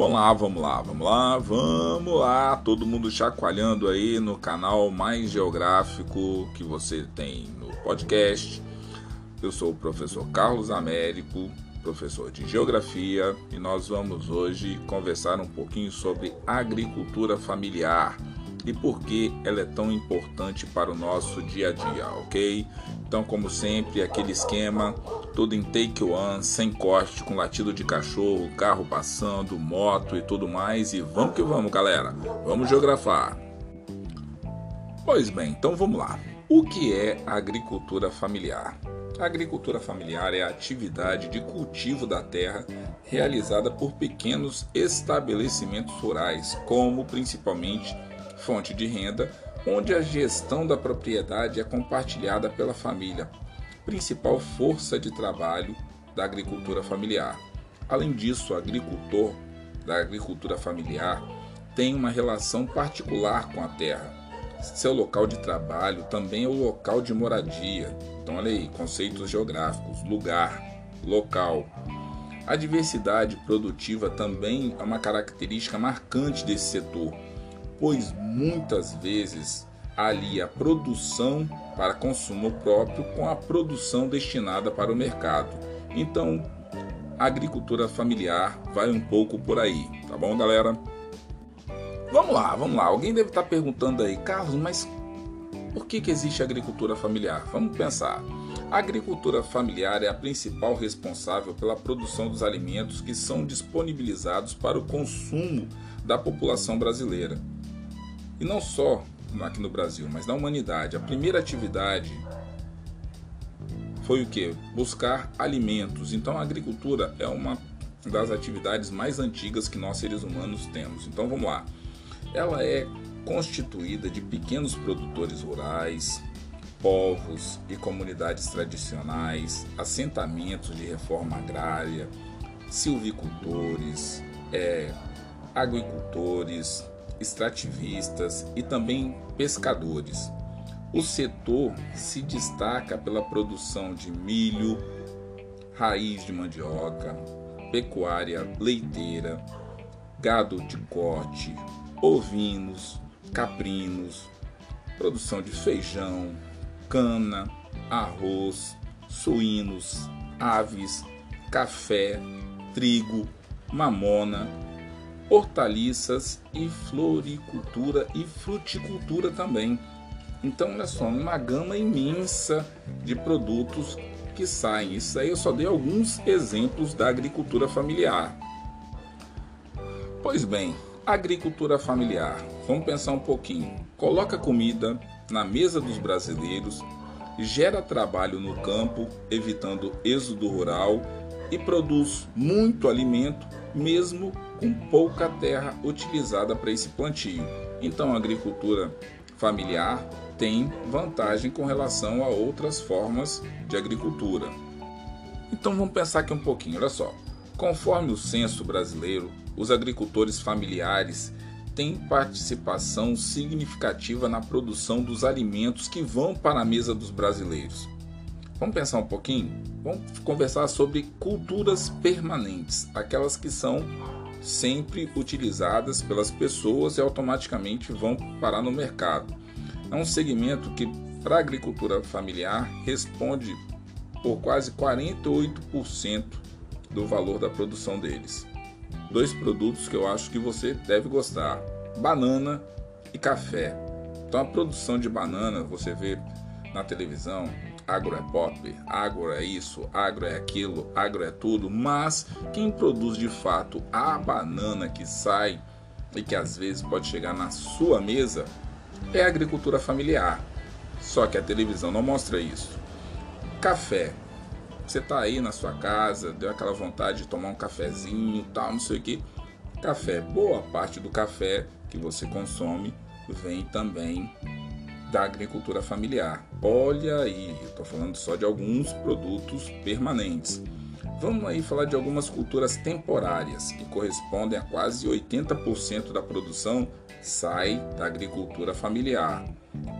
Vamos lá, vamos lá, vamos lá, vamos lá. Todo mundo chacoalhando aí no canal mais geográfico que você tem no podcast. Eu sou o professor Carlos Américo, professor de geografia, e nós vamos hoje conversar um pouquinho sobre agricultura familiar e por que ela é tão importante para o nosso dia a dia, ok? Então, como sempre, aquele esquema, tudo em take one, sem corte, com latido de cachorro, carro passando, moto e tudo mais. E vamos que vamos, galera. Vamos geografar. Pois bem, então vamos lá. O que é a agricultura familiar? A agricultura familiar é a atividade de cultivo da terra realizada por pequenos estabelecimentos rurais, como principalmente fonte de renda onde a gestão da propriedade é compartilhada pela família, principal força de trabalho da agricultura familiar. Além disso, o agricultor da agricultura familiar tem uma relação particular com a terra. Seu local de trabalho também é o local de moradia. Então, olha aí, conceitos geográficos: lugar, local. A diversidade produtiva também é uma característica marcante desse setor pois muitas vezes alia a produção para consumo próprio com a produção destinada para o mercado. Então, a agricultura familiar vai um pouco por aí, tá bom, galera? Vamos lá, vamos lá. Alguém deve estar perguntando aí, Carlos, mas por que, que existe agricultura familiar? Vamos pensar. A agricultura familiar é a principal responsável pela produção dos alimentos que são disponibilizados para o consumo da população brasileira. E não só aqui no Brasil, mas na humanidade. A primeira atividade foi o que? Buscar alimentos. Então a agricultura é uma das atividades mais antigas que nós seres humanos temos. Então vamos lá. Ela é constituída de pequenos produtores rurais, povos e comunidades tradicionais, assentamentos de reforma agrária, silvicultores, é, agricultores, extrativistas e também pescadores. O setor se destaca pela produção de milho, raiz de mandioca, pecuária leiteira, gado de corte, ovinos, caprinos, produção de feijão, cana, arroz, suínos, aves, café, trigo, mamona hortaliças e floricultura e fruticultura também. Então, olha só, uma gama imensa de produtos que saem. Isso aí eu só dei alguns exemplos da agricultura familiar. Pois bem, agricultura familiar. Vamos pensar um pouquinho. Coloca comida na mesa dos brasileiros, gera trabalho no campo, evitando êxodo rural e produz muito alimento, mesmo com pouca terra utilizada para esse plantio. Então, a agricultura familiar tem vantagem com relação a outras formas de agricultura. Então, vamos pensar aqui um pouquinho, olha só. Conforme o censo brasileiro, os agricultores familiares têm participação significativa na produção dos alimentos que vão para a mesa dos brasileiros. Vamos pensar um pouquinho? Vamos conversar sobre culturas permanentes, aquelas que são sempre utilizadas pelas pessoas e automaticamente vão parar no mercado. É um segmento que, para a agricultura familiar, responde por quase 48% do valor da produção deles. Dois produtos que eu acho que você deve gostar: banana e café. Então, a produção de banana você vê na televisão, agro é pop, agro é isso, agro é aquilo, agro é tudo, mas quem produz de fato a banana que sai e que às vezes pode chegar na sua mesa é a agricultura familiar. Só que a televisão não mostra isso. Café. Você está aí na sua casa, deu aquela vontade de tomar um cafezinho, tal, não sei o que. Café. Boa parte do café que você consome vem também da agricultura familiar. Olha aí, estou falando só de alguns produtos permanentes. Vamos aí falar de algumas culturas temporárias, que correspondem a quase 80% da produção sai da agricultura familiar.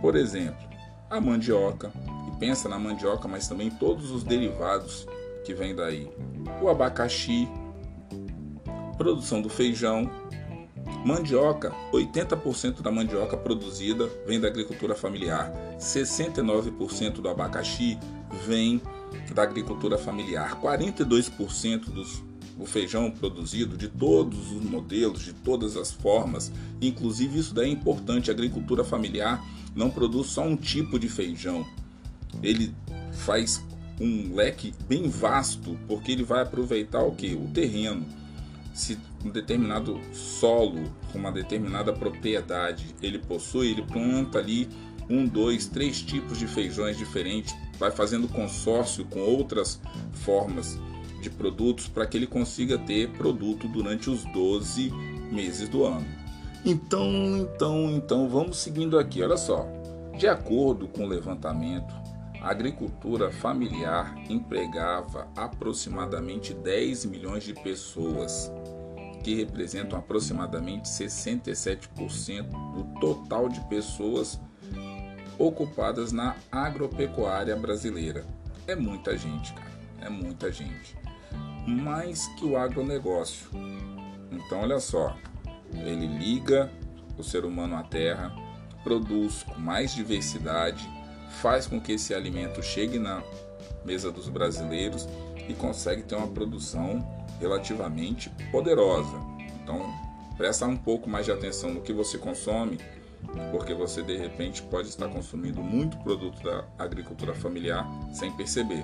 Por exemplo, a mandioca, e pensa na mandioca, mas também todos os derivados que vêm daí. O abacaxi, produção do feijão, mandioca, 80% da mandioca produzida vem da agricultura familiar, 69% do abacaxi vem da agricultura familiar, 42% dos o feijão produzido de todos os modelos, de todas as formas. Inclusive, isso daí é importante. A agricultura familiar não produz só um tipo de feijão, ele faz um leque bem vasto, porque ele vai aproveitar o que? O terreno. Se um determinado solo, com uma determinada propriedade, ele possui, ele planta ali um, dois, três tipos de feijões diferentes, vai fazendo consórcio com outras formas de produtos para que ele consiga ter produto durante os 12 meses do ano. Então, então, então, vamos seguindo aqui. Olha só. De acordo com o levantamento, a agricultura familiar empregava aproximadamente 10 milhões de pessoas, que representam aproximadamente 67% do total de pessoas ocupadas na agropecuária brasileira. É muita gente, cara. É muita gente mais que o agronegócio. Então, olha só, ele liga o ser humano à terra, produz com mais diversidade, faz com que esse alimento chegue na mesa dos brasileiros e consegue ter uma produção relativamente poderosa. Então, presta um pouco mais de atenção no que você consome, porque você de repente pode estar consumindo muito produto da agricultura familiar sem perceber.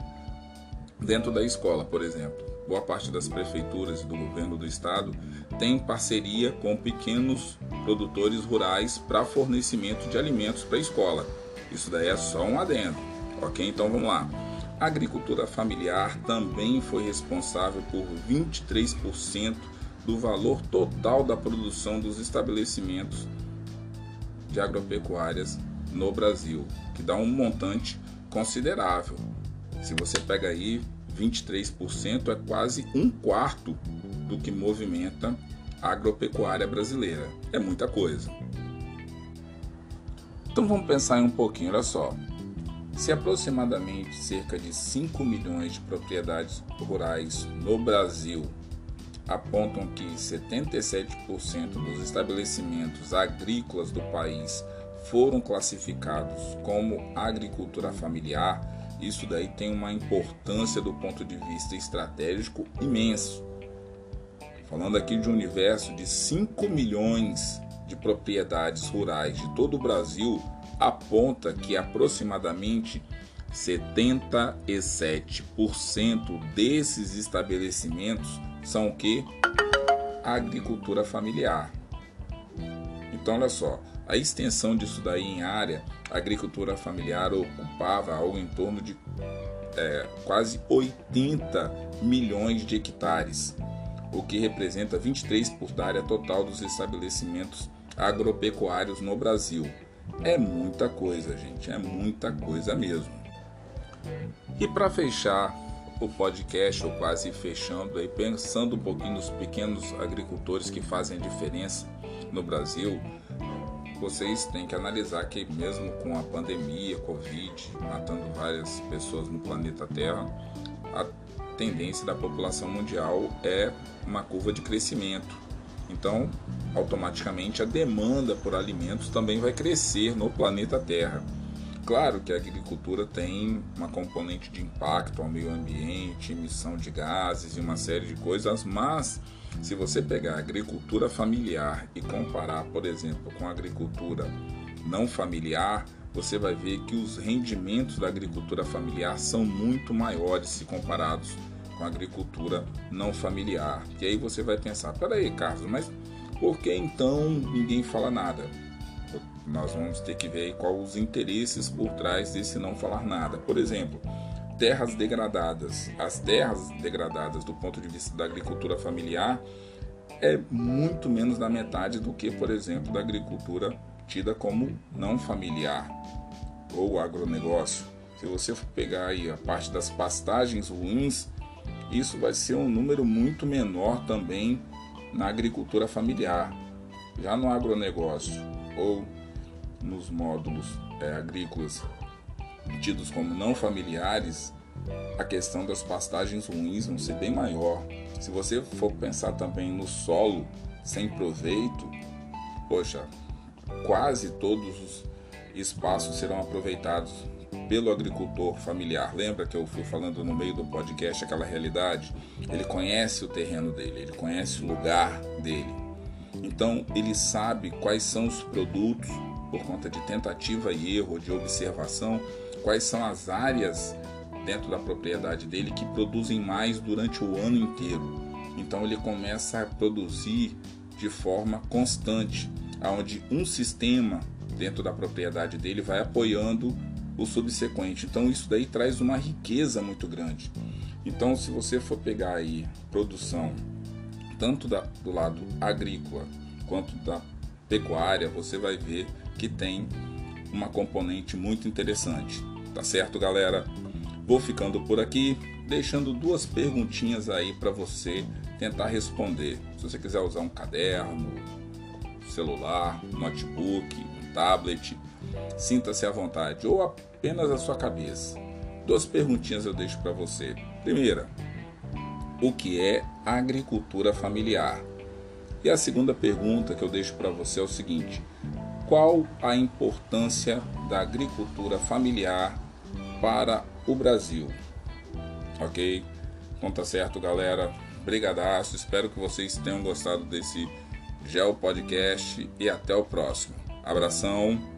Dentro da escola, por exemplo, boa parte das prefeituras e do governo do estado tem parceria com pequenos produtores rurais para fornecimento de alimentos para a escola. Isso daí é só um adendo, ok? Então vamos lá. A agricultura familiar também foi responsável por 23% do valor total da produção dos estabelecimentos de agropecuárias no Brasil, que dá um montante considerável. Se você pega aí 23% é quase um quarto do que movimenta a agropecuária brasileira. É muita coisa. Então vamos pensar um pouquinho, olha só. Se aproximadamente cerca de 5 milhões de propriedades rurais no Brasil apontam que 77% dos estabelecimentos agrícolas do país foram classificados como agricultura familiar, isso daí tem uma importância do ponto de vista estratégico imenso. Falando aqui de um universo de 5 milhões de propriedades rurais de todo o Brasil, aponta que aproximadamente 77% desses estabelecimentos são o que? Agricultura familiar. Então, olha só, a extensão disso daí em área a agricultura familiar ocupava algo em torno de é, quase 80 milhões de hectares, o que representa 23% da área total dos estabelecimentos agropecuários no Brasil. É muita coisa, gente, é muita coisa mesmo. E para fechar o podcast, ou quase fechando aí, pensando um pouquinho nos pequenos agricultores que fazem a diferença no Brasil, vocês têm que analisar que mesmo com a pandemia, Covid, matando várias pessoas no planeta Terra, a tendência da população mundial é uma curva de crescimento. Então, automaticamente a demanda por alimentos também vai crescer no planeta Terra. Claro que a agricultura tem uma componente de impacto ao meio ambiente, emissão de gases e uma série de coisas, mas se você pegar a agricultura familiar e comparar, por exemplo, com a agricultura não familiar, você vai ver que os rendimentos da agricultura familiar são muito maiores se comparados com a agricultura não familiar. E aí você vai pensar: peraí, Carlos, mas por que então ninguém fala nada? Nós vamos ter que ver quais os interesses por trás desse não falar nada. Por exemplo, terras degradadas. As terras degradadas, do ponto de vista da agricultura familiar, é muito menos da metade do que, por exemplo, da agricultura tida como não familiar ou agronegócio. Se você pegar aí a parte das pastagens ruins, isso vai ser um número muito menor também na agricultura familiar. Já no agronegócio ou nos módulos é, agrícolas tidos como não familiares, a questão das pastagens ruins vão ser bem maior. Se você for pensar também no solo sem proveito, poxa, quase todos os espaços serão aproveitados pelo agricultor familiar. Lembra que eu fui falando no meio do podcast aquela realidade? Ele conhece o terreno dele, ele conhece o lugar dele. Então ele sabe quais são os produtos por conta de tentativa e erro, de observação, quais são as áreas dentro da propriedade dele que produzem mais durante o ano inteiro. Então ele começa a produzir de forma constante, aonde um sistema dentro da propriedade dele vai apoiando o subsequente. Então isso daí traz uma riqueza muito grande. Então se você for pegar aí produção tanto da, do lado agrícola quanto da pecuária, você vai ver que tem uma componente muito interessante. Tá certo, galera? Vou ficando por aqui, deixando duas perguntinhas aí para você tentar responder. Se você quiser usar um caderno, celular, notebook, tablet, sinta-se à vontade ou apenas a sua cabeça. Duas perguntinhas eu deixo para você. Primeira, o que é agricultura familiar? E a segunda pergunta que eu deixo para você é o seguinte: qual a importância da agricultura familiar para o Brasil. Ok? Então tá certo, galera. Brigadaço. Espero que vocês tenham gostado desse Geo Podcast e até o próximo. Abração.